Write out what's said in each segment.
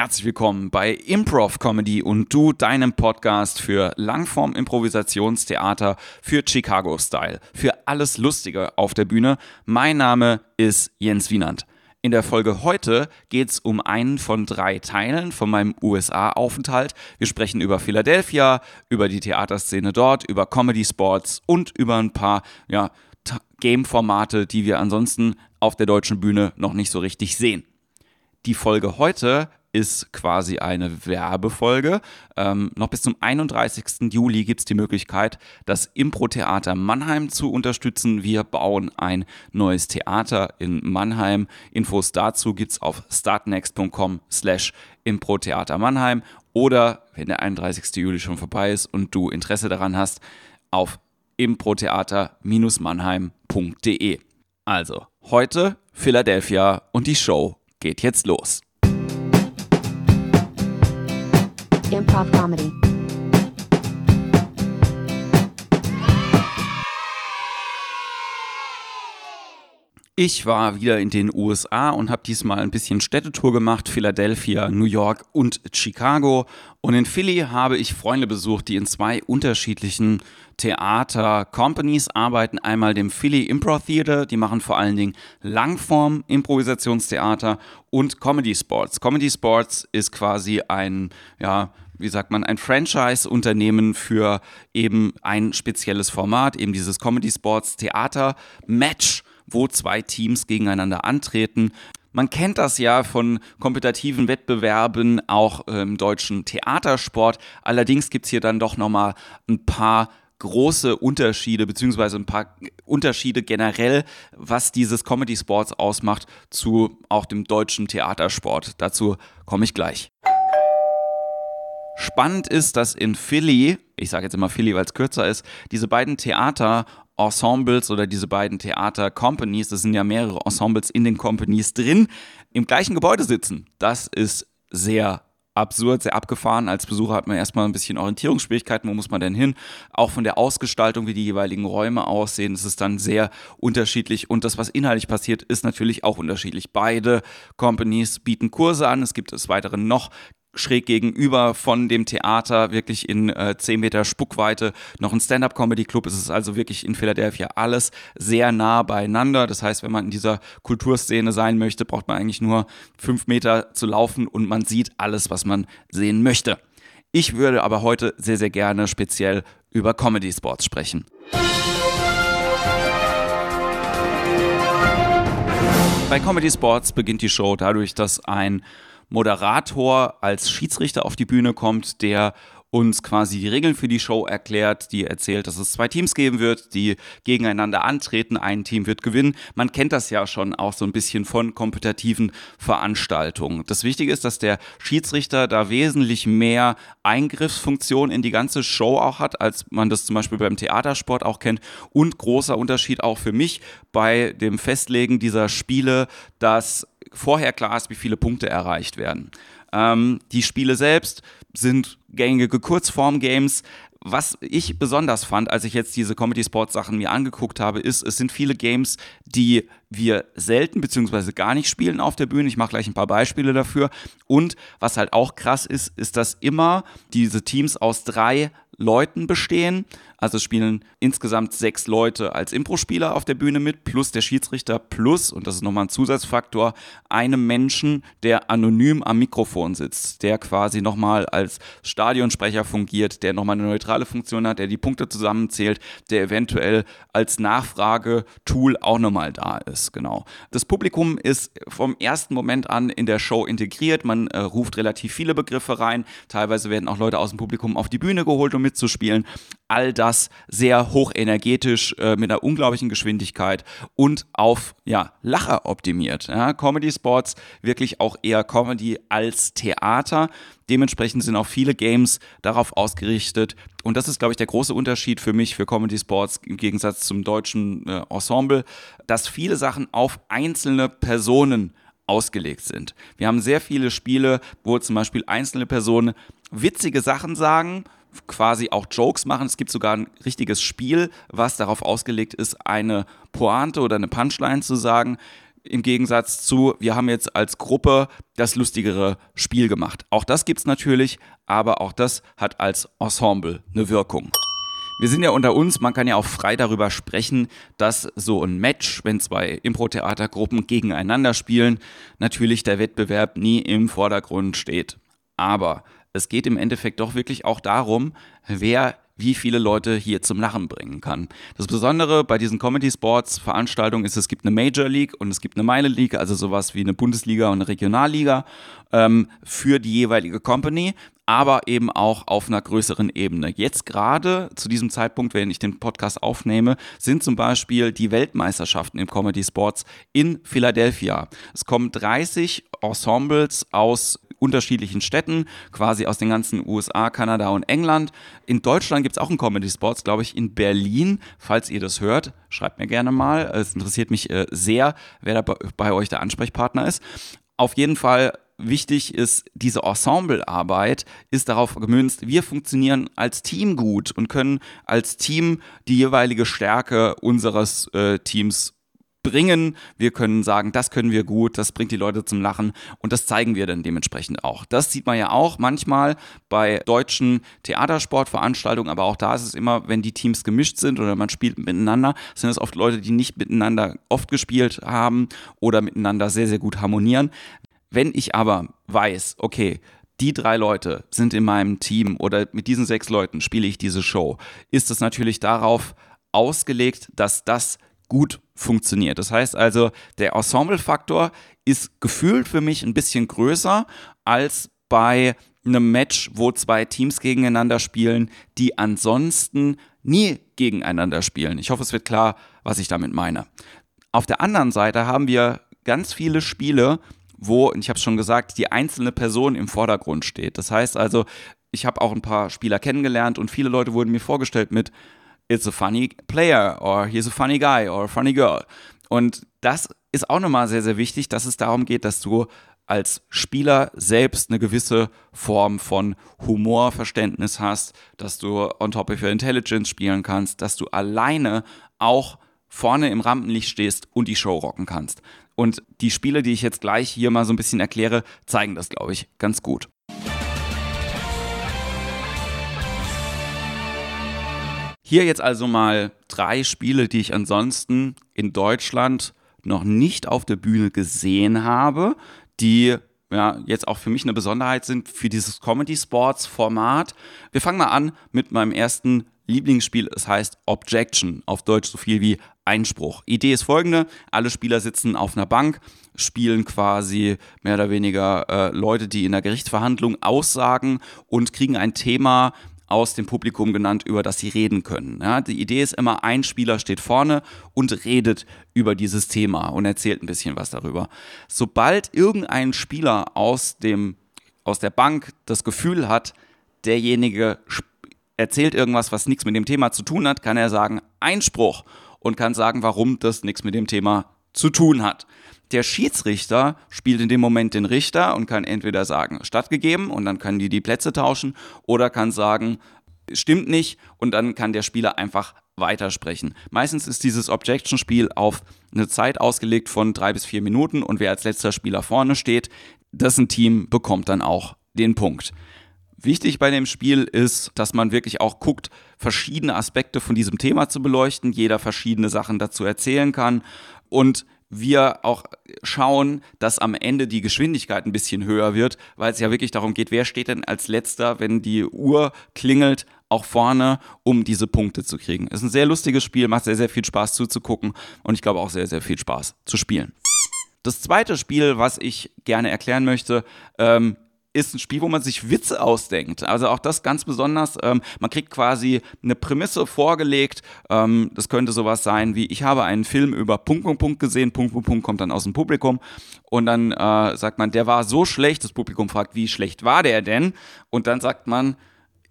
herzlich willkommen bei Improv Comedy und du, deinem Podcast für Langform Improvisationstheater für Chicago Style, für alles Lustige auf der Bühne. Mein Name ist Jens Wienand. In der Folge heute geht es um einen von drei Teilen von meinem USA-Aufenthalt. Wir sprechen über Philadelphia, über die Theaterszene dort, über Comedy Sports und über ein paar ja, Game-Formate, die wir ansonsten auf der deutschen Bühne noch nicht so richtig sehen. Die Folge heute ist quasi eine Werbefolge. Ähm, noch bis zum 31. Juli gibt es die Möglichkeit, das Impro-Theater Mannheim zu unterstützen. Wir bauen ein neues Theater in Mannheim. Infos dazu gibt es auf startnext.com slash Impro-Theater Mannheim oder, wenn der 31. Juli schon vorbei ist und du Interesse daran hast, auf improtheater-mannheim.de. Also, heute Philadelphia und die Show geht jetzt los. Improv Comedy. Ich war wieder in den USA und habe diesmal ein bisschen Städtetour gemacht, Philadelphia, New York und Chicago. Und in Philly habe ich Freunde besucht, die in zwei unterschiedlichen Theater-Companies arbeiten. Einmal dem Philly Improv Theater, die machen vor allen Dingen Langform-Improvisationstheater und Comedy Sports. Comedy Sports ist quasi ein, ja, wie sagt man, ein Franchise-Unternehmen für eben ein spezielles Format, eben dieses Comedy Sports Theater Match wo zwei Teams gegeneinander antreten. Man kennt das ja von kompetitiven Wettbewerben auch im deutschen Theatersport. Allerdings gibt es hier dann doch nochmal ein paar große Unterschiede, beziehungsweise ein paar Unterschiede generell, was dieses Comedy Sports ausmacht, zu auch dem deutschen Theatersport. Dazu komme ich gleich. Spannend ist, dass in Philly, ich sage jetzt immer Philly, weil es kürzer ist, diese beiden Theater Ensembles oder diese beiden Theater-Companies, das sind ja mehrere Ensembles in den Companies drin, im gleichen Gebäude sitzen. Das ist sehr absurd, sehr abgefahren. Als Besucher hat man erstmal ein bisschen Orientierungsschwierigkeiten, wo muss man denn hin? Auch von der Ausgestaltung, wie die jeweiligen Räume aussehen, ist es dann sehr unterschiedlich. Und das, was inhaltlich passiert, ist natürlich auch unterschiedlich. Beide Companies bieten Kurse an. Es gibt des Weiteren noch schräg gegenüber von dem Theater, wirklich in äh, 10 Meter Spuckweite, noch ein Stand-up-Comedy-Club. Es ist also wirklich in Philadelphia alles sehr nah beieinander. Das heißt, wenn man in dieser Kulturszene sein möchte, braucht man eigentlich nur fünf Meter zu laufen und man sieht alles, was man sehen möchte. Ich würde aber heute sehr, sehr gerne speziell über Comedy Sports sprechen. Bei Comedy Sports beginnt die Show dadurch, dass ein Moderator als Schiedsrichter auf die Bühne kommt, der uns quasi die Regeln für die Show erklärt, die erzählt, dass es zwei Teams geben wird, die gegeneinander antreten. Ein Team wird gewinnen. Man kennt das ja schon auch so ein bisschen von kompetitiven Veranstaltungen. Das Wichtige ist, dass der Schiedsrichter da wesentlich mehr Eingriffsfunktion in die ganze Show auch hat, als man das zum Beispiel beim Theatersport auch kennt. Und großer Unterschied auch für mich bei dem Festlegen dieser Spiele, dass vorher klar ist, wie viele Punkte erreicht werden. Ähm, die Spiele selbst sind gängige Kurzform-Games. Was ich besonders fand, als ich jetzt diese Comedy Sports Sachen mir angeguckt habe, ist, es sind viele Games, die wir selten bzw. gar nicht spielen auf der Bühne. Ich mache gleich ein paar Beispiele dafür. Und was halt auch krass ist, ist, dass immer diese Teams aus drei Leuten bestehen. Also spielen insgesamt sechs Leute als Impro-Spieler auf der Bühne mit, plus der Schiedsrichter, plus, und das ist nochmal ein Zusatzfaktor, einem Menschen, der anonym am Mikrofon sitzt, der quasi nochmal als Stadionsprecher fungiert, der nochmal eine neutrale Funktion hat, der die Punkte zusammenzählt, der eventuell als Nachfragetool auch nochmal da ist. Genau. Das Publikum ist vom ersten Moment an in der Show integriert. Man äh, ruft relativ viele Begriffe rein. Teilweise werden auch Leute aus dem Publikum auf die Bühne geholt, um mitzuspielen all das sehr hochenergetisch äh, mit einer unglaublichen Geschwindigkeit und auf ja, Lacher optimiert. Ja, Comedy Sports wirklich auch eher Comedy als Theater. Dementsprechend sind auch viele Games darauf ausgerichtet. Und das ist, glaube ich, der große Unterschied für mich, für Comedy Sports im Gegensatz zum deutschen äh, Ensemble, dass viele Sachen auf einzelne Personen ausgelegt sind. Wir haben sehr viele Spiele, wo zum Beispiel einzelne Personen witzige Sachen sagen, quasi auch Jokes machen. Es gibt sogar ein richtiges Spiel, was darauf ausgelegt ist, eine Pointe oder eine Punchline zu sagen. im Gegensatz zu, wir haben jetzt als Gruppe das lustigere Spiel gemacht. Auch das gibt es natürlich, aber auch das hat als Ensemble eine Wirkung. Wir sind ja unter uns, man kann ja auch frei darüber sprechen, dass so ein Match, wenn zwei Impro-Theatergruppen gegeneinander spielen, natürlich der Wettbewerb nie im Vordergrund steht. Aber es geht im Endeffekt doch wirklich auch darum, wer wie viele Leute hier zum Lachen bringen kann. Das Besondere bei diesen Comedy Sports Veranstaltungen ist, es gibt eine Major League und es gibt eine Meile League, also sowas wie eine Bundesliga und eine Regionalliga ähm, für die jeweilige Company, aber eben auch auf einer größeren Ebene. Jetzt gerade zu diesem Zeitpunkt, wenn ich den Podcast aufnehme, sind zum Beispiel die Weltmeisterschaften im Comedy Sports in Philadelphia. Es kommen 30 Ensembles aus unterschiedlichen Städten, quasi aus den ganzen USA, Kanada und England. In Deutschland gibt es auch einen Comedy Sports, glaube ich, in Berlin. Falls ihr das hört, schreibt mir gerne mal. Es interessiert mich äh, sehr, wer da bei euch der Ansprechpartner ist. Auf jeden Fall wichtig ist, diese Ensemblearbeit ist darauf gemünzt, wir funktionieren als Team gut und können als Team die jeweilige Stärke unseres äh, Teams bringen. Wir können sagen, das können wir gut, das bringt die Leute zum Lachen und das zeigen wir dann dementsprechend auch. Das sieht man ja auch manchmal bei deutschen Theatersportveranstaltungen, aber auch da ist es immer, wenn die Teams gemischt sind oder man spielt miteinander, sind es oft Leute, die nicht miteinander oft gespielt haben oder miteinander sehr, sehr gut harmonieren. Wenn ich aber weiß, okay, die drei Leute sind in meinem Team oder mit diesen sechs Leuten spiele ich diese Show, ist es natürlich darauf ausgelegt, dass das gut funktioniert. Das heißt also, der Ensemble-Faktor ist gefühlt für mich ein bisschen größer als bei einem Match, wo zwei Teams gegeneinander spielen, die ansonsten nie gegeneinander spielen. Ich hoffe, es wird klar, was ich damit meine. Auf der anderen Seite haben wir ganz viele Spiele, wo, ich habe es schon gesagt, die einzelne Person im Vordergrund steht. Das heißt also, ich habe auch ein paar Spieler kennengelernt und viele Leute wurden mir vorgestellt mit, it's a funny player or he's a funny guy or a funny girl. Und das ist auch nochmal sehr, sehr wichtig, dass es darum geht, dass du als Spieler selbst eine gewisse Form von Humorverständnis hast, dass du on top of your intelligence spielen kannst, dass du alleine auch vorne im Rampenlicht stehst und die Show rocken kannst. Und die Spiele, die ich jetzt gleich hier mal so ein bisschen erkläre, zeigen das, glaube ich, ganz gut. Hier jetzt also mal drei Spiele, die ich ansonsten in Deutschland noch nicht auf der Bühne gesehen habe, die ja, jetzt auch für mich eine Besonderheit sind für dieses Comedy Sports Format. Wir fangen mal an mit meinem ersten Lieblingsspiel. Es heißt Objection, auf Deutsch so viel wie Einspruch. Idee ist folgende: Alle Spieler sitzen auf einer Bank, spielen quasi mehr oder weniger äh, Leute, die in der Gerichtsverhandlung aussagen und kriegen ein Thema aus dem Publikum genannt, über das sie reden können. Ja, die Idee ist immer, ein Spieler steht vorne und redet über dieses Thema und erzählt ein bisschen was darüber. Sobald irgendein Spieler aus, dem, aus der Bank das Gefühl hat, derjenige erzählt irgendwas, was nichts mit dem Thema zu tun hat, kann er sagen Einspruch und kann sagen, warum das nichts mit dem Thema zu tun hat. Der Schiedsrichter spielt in dem Moment den Richter und kann entweder sagen, stattgegeben und dann können die die Plätze tauschen oder kann sagen, stimmt nicht und dann kann der Spieler einfach weitersprechen. Meistens ist dieses Objection-Spiel auf eine Zeit ausgelegt von drei bis vier Minuten und wer als letzter Spieler vorne steht, dessen Team bekommt dann auch den Punkt. Wichtig bei dem Spiel ist, dass man wirklich auch guckt, verschiedene Aspekte von diesem Thema zu beleuchten, jeder verschiedene Sachen dazu erzählen kann und wir auch schauen, dass am Ende die Geschwindigkeit ein bisschen höher wird, weil es ja wirklich darum geht, wer steht denn als letzter, wenn die Uhr klingelt, auch vorne, um diese Punkte zu kriegen. Es ist ein sehr lustiges Spiel, macht sehr, sehr viel Spaß zuzugucken und ich glaube auch sehr, sehr viel Spaß zu spielen. Das zweite Spiel, was ich gerne erklären möchte, ähm, ist ein Spiel, wo man sich Witze ausdenkt. Also auch das ganz besonders. Ähm, man kriegt quasi eine Prämisse vorgelegt. Ähm, das könnte sowas sein wie, ich habe einen Film über Punkt, Punkt, Punkt gesehen, Punkt, Punkt, Punkt kommt dann aus dem Publikum. Und dann äh, sagt man, der war so schlecht. Das Publikum fragt, wie schlecht war der denn? Und dann sagt man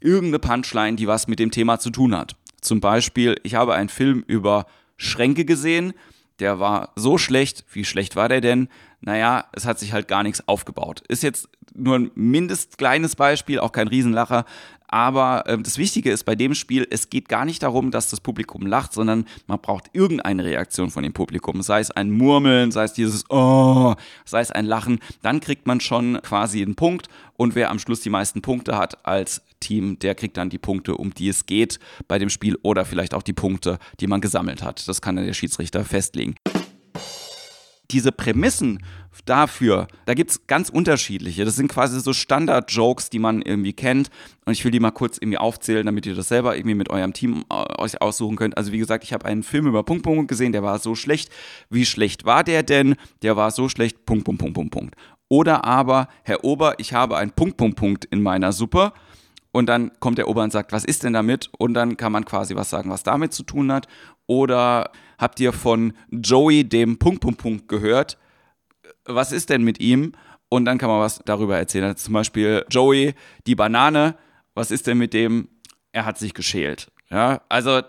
irgendeine Punchline, die was mit dem Thema zu tun hat. Zum Beispiel, ich habe einen Film über Schränke gesehen. Der war so schlecht. Wie schlecht war der denn? naja, es hat sich halt gar nichts aufgebaut. Ist jetzt nur ein mindest kleines Beispiel, auch kein Riesenlacher, aber äh, das Wichtige ist bei dem Spiel, es geht gar nicht darum, dass das Publikum lacht, sondern man braucht irgendeine Reaktion von dem Publikum. Sei es ein Murmeln, sei es dieses Oh, sei es ein Lachen. Dann kriegt man schon quasi einen Punkt. Und wer am Schluss die meisten Punkte hat als Team, der kriegt dann die Punkte, um die es geht bei dem Spiel oder vielleicht auch die Punkte, die man gesammelt hat. Das kann dann der Schiedsrichter festlegen diese Prämissen dafür, da gibt es ganz unterschiedliche. Das sind quasi so Standard-Jokes, die man irgendwie kennt. Und ich will die mal kurz irgendwie aufzählen, damit ihr das selber irgendwie mit eurem Team äh, euch aussuchen könnt. Also wie gesagt, ich habe einen Film über Punkt, Punkt gesehen, der war so schlecht. Wie schlecht war der denn? Der war so schlecht, Punkt, Punkt, Punkt, Punkt, Punkt. Oder aber, Herr Ober, ich habe einen Punkt, Punkt, Punkt in meiner Suppe. Und dann kommt der Ober und sagt, was ist denn damit? Und dann kann man quasi was sagen, was damit zu tun hat. Oder habt ihr von Joey dem Punkt, Punkt, Punkt gehört? Was ist denn mit ihm? Und dann kann man was darüber erzählen. Also zum Beispiel Joey, die Banane, was ist denn mit dem? Er hat sich geschält. Ja, also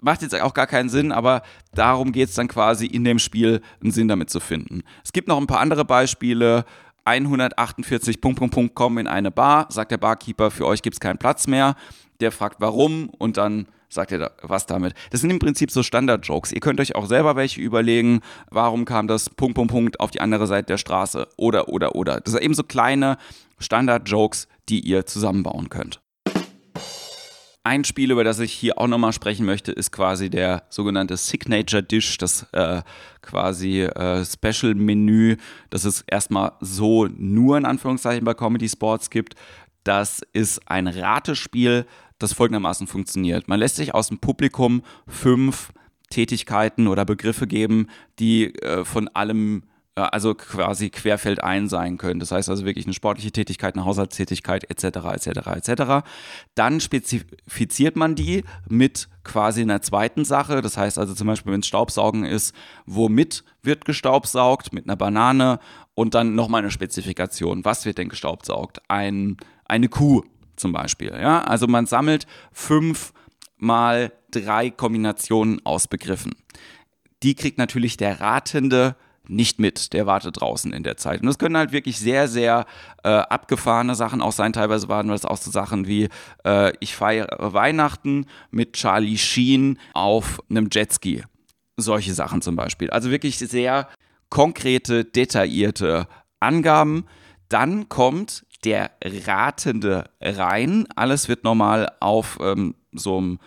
macht jetzt auch gar keinen Sinn, aber darum geht es dann quasi in dem Spiel einen Sinn damit zu finden. Es gibt noch ein paar andere Beispiele. 148 Punkt, Punkt, Punkt kommen in eine Bar, sagt der Barkeeper, für euch gibt es keinen Platz mehr. Der fragt warum und dann sagt ihr da was damit. Das sind im Prinzip so Standard-Jokes. Ihr könnt euch auch selber welche überlegen, warum kam das Punkt, Punkt, Punkt auf die andere Seite der Straße oder, oder, oder. Das sind eben so kleine Standard-Jokes, die ihr zusammenbauen könnt. Ein Spiel, über das ich hier auch nochmal sprechen möchte, ist quasi der sogenannte Signature Dish, das äh, quasi äh, Special-Menü, das es erstmal so nur in Anführungszeichen bei Comedy Sports gibt. Das ist ein Ratespiel, das folgendermaßen funktioniert. Man lässt sich aus dem Publikum fünf Tätigkeiten oder Begriffe geben, die äh, von allem also quasi querfeldein sein können. Das heißt also wirklich eine sportliche Tätigkeit, eine Haushaltstätigkeit etc. etc. etc. Dann spezifiziert man die mit quasi einer zweiten Sache. Das heißt also zum Beispiel, wenn es Staubsaugen ist, womit wird gestaubsaugt? Mit einer Banane und dann nochmal eine Spezifikation. Was wird denn gestaubsaugt? Ein, eine Kuh zum Beispiel. Ja? Also man sammelt fünf mal drei Kombinationen aus Begriffen. Die kriegt natürlich der Ratende nicht mit, der wartet draußen in der Zeit. Und das können halt wirklich sehr, sehr äh, abgefahrene Sachen auch sein. Teilweise waren das auch so Sachen wie, äh, ich feiere Weihnachten mit Charlie Sheen auf einem Jetski. Solche Sachen zum Beispiel. Also wirklich sehr konkrete, detaillierte Angaben. Dann kommt der Ratende rein. Alles wird nochmal auf ähm, so einem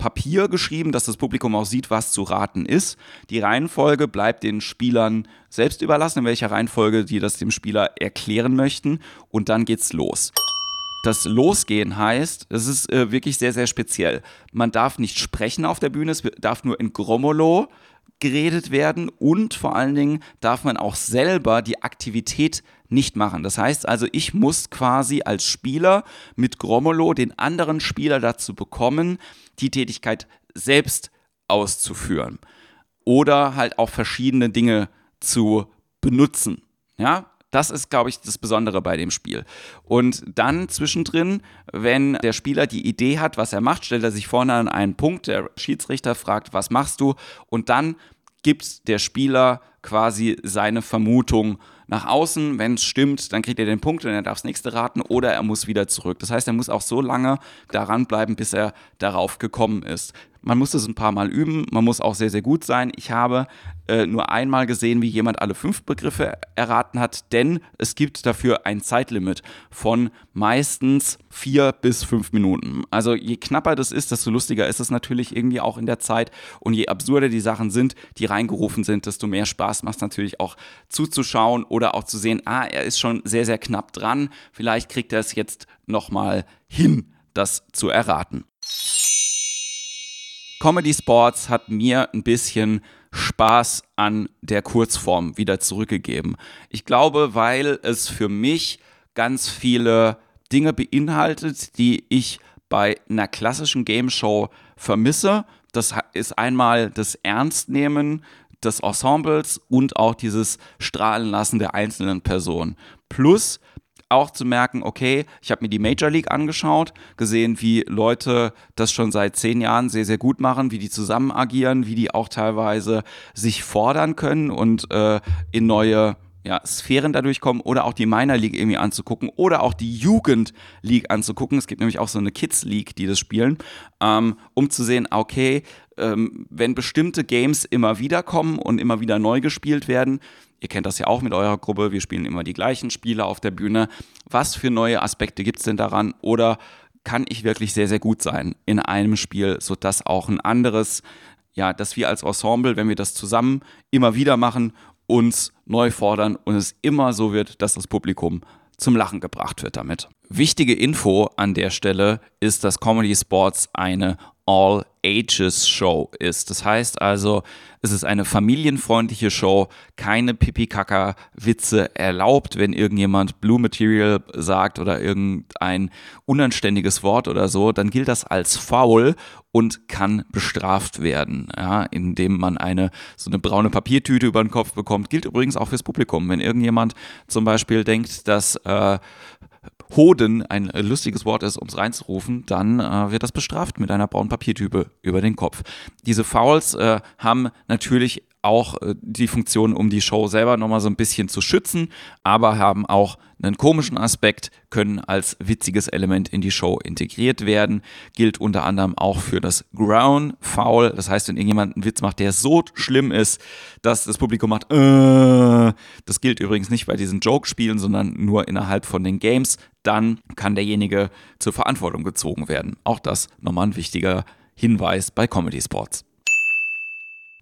Papier geschrieben, dass das Publikum auch sieht, was zu raten ist. Die Reihenfolge bleibt den Spielern selbst überlassen, in welcher Reihenfolge die das dem Spieler erklären möchten. Und dann geht's los. Das Losgehen heißt, es ist äh, wirklich sehr, sehr speziell. Man darf nicht sprechen auf der Bühne, es darf nur in Gromolo geredet werden und vor allen Dingen darf man auch selber die Aktivität nicht machen. Das heißt also, ich muss quasi als Spieler mit Gromolo den anderen Spieler dazu bekommen, die Tätigkeit selbst auszuführen oder halt auch verschiedene Dinge zu benutzen. Ja, das ist, glaube ich, das Besondere bei dem Spiel. Und dann zwischendrin, wenn der Spieler die Idee hat, was er macht, stellt er sich vorne an einen Punkt, der Schiedsrichter fragt, was machst du? Und dann gibt der Spieler quasi seine Vermutung nach außen. Wenn es stimmt, dann kriegt er den Punkt und er darf das nächste raten oder er muss wieder zurück. Das heißt, er muss auch so lange daran bleiben, bis er darauf gekommen ist. Man muss das ein paar Mal üben, man muss auch sehr, sehr gut sein. Ich habe äh, nur einmal gesehen, wie jemand alle fünf Begriffe erraten hat, denn es gibt dafür ein Zeitlimit von meistens vier bis fünf Minuten. Also je knapper das ist, desto lustiger ist es natürlich irgendwie auch in der Zeit und je absurder die Sachen sind, die reingerufen sind, desto mehr Spaß macht es natürlich auch zuzuschauen oder auch zu sehen, ah, er ist schon sehr, sehr knapp dran, vielleicht kriegt er es jetzt nochmal hin, das zu erraten. Comedy Sports hat mir ein bisschen Spaß an der Kurzform wieder zurückgegeben. Ich glaube, weil es für mich ganz viele Dinge beinhaltet, die ich bei einer klassischen Game Show vermisse. Das ist einmal das Ernstnehmen des Ensembles und auch dieses Strahlenlassen der einzelnen Personen. Plus auch zu merken, okay, ich habe mir die Major League angeschaut, gesehen, wie Leute das schon seit zehn Jahren sehr, sehr gut machen, wie die zusammen agieren, wie die auch teilweise sich fordern können und äh, in neue ja, Sphären dadurch kommen oder auch die Minor League irgendwie anzugucken oder auch die Jugend League anzugucken. Es gibt nämlich auch so eine Kids League, die das spielen, ähm, um zu sehen, okay, ähm, wenn bestimmte Games immer wieder kommen und immer wieder neu gespielt werden, ihr kennt das ja auch mit eurer Gruppe, wir spielen immer die gleichen Spiele auf der Bühne, was für neue Aspekte gibt es denn daran oder kann ich wirklich sehr, sehr gut sein in einem Spiel, sodass auch ein anderes, ja, dass wir als Ensemble, wenn wir das zusammen immer wieder machen, uns neu fordern und es immer so wird, dass das Publikum zum Lachen gebracht wird damit. Wichtige Info an der Stelle ist, dass Comedy Sports eine All-Ages-Show ist. Das heißt also, es ist eine familienfreundliche Show, keine Pipi-Kaka-Witze erlaubt, wenn irgendjemand Blue Material sagt oder irgendein unanständiges Wort oder so, dann gilt das als faul und kann bestraft werden, ja, indem man eine so eine braune Papiertüte über den Kopf bekommt. Gilt übrigens auch fürs Publikum. Wenn irgendjemand zum Beispiel denkt, dass äh, Hoden ein äh, lustiges Wort ist, um es reinzurufen, dann äh, wird das bestraft mit einer braunen Papiertübe über den Kopf. Diese Fouls äh, haben natürlich auch äh, die Funktion, um die Show selber nochmal so ein bisschen zu schützen, aber haben auch einen komischen Aspekt, können als witziges Element in die Show integriert werden. Gilt unter anderem auch für das Ground Foul. Das heißt, wenn irgendjemand einen Witz macht, der so schlimm ist, dass das Publikum macht, äh, das gilt übrigens nicht bei diesen Joke-Spielen, sondern nur innerhalb von den Games, dann kann derjenige zur Verantwortung gezogen werden. Auch das nochmal ein wichtiger Hinweis bei Comedy Sports.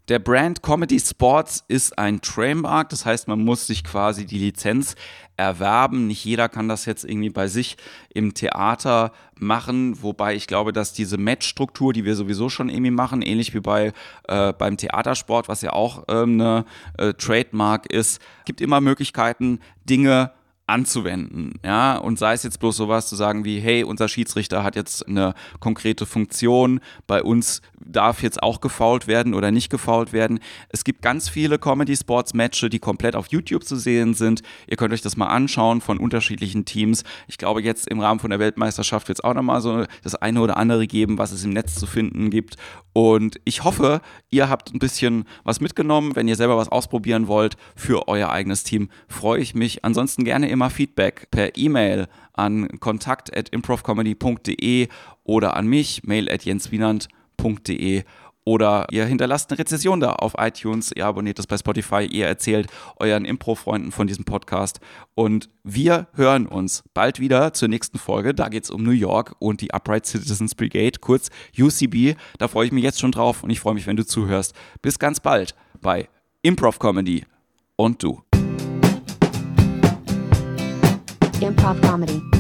Der Brand Comedy Sports ist ein Trademark, das heißt, man muss sich quasi die Lizenz erwerben. Nicht jeder kann das jetzt irgendwie bei sich im Theater machen, wobei ich glaube, dass diese Matchstruktur, die wir sowieso schon irgendwie machen, ähnlich wie bei äh, beim Theatersport, was ja auch ähm, eine äh, Trademark ist, gibt immer Möglichkeiten, Dinge anzuwenden, ja, und sei es jetzt bloß sowas zu sagen wie, hey, unser Schiedsrichter hat jetzt eine konkrete Funktion, bei uns darf jetzt auch gefault werden oder nicht gefault werden. Es gibt ganz viele Comedy-Sports-Matches, die komplett auf YouTube zu sehen sind. Ihr könnt euch das mal anschauen von unterschiedlichen Teams. Ich glaube, jetzt im Rahmen von der Weltmeisterschaft wird es auch nochmal so das eine oder andere geben, was es im Netz zu finden gibt. Und ich hoffe, ihr habt ein bisschen was mitgenommen. Wenn ihr selber was ausprobieren wollt für euer eigenes Team, freue ich mich. Ansonsten gerne immer Feedback per E-Mail an kontakt.improvcomedy.de oder an mich, mail at jenswienand.de oder ihr hinterlasst eine Rezession da auf iTunes, ihr abonniert das bei Spotify, ihr erzählt euren Impro-Freunden von diesem Podcast und wir hören uns bald wieder zur nächsten Folge. Da geht es um New York und die Upright Citizens Brigade, kurz UCB. Da freue ich mich jetzt schon drauf und ich freue mich, wenn du zuhörst. Bis ganz bald bei Improv Comedy und du. Improv Comedy.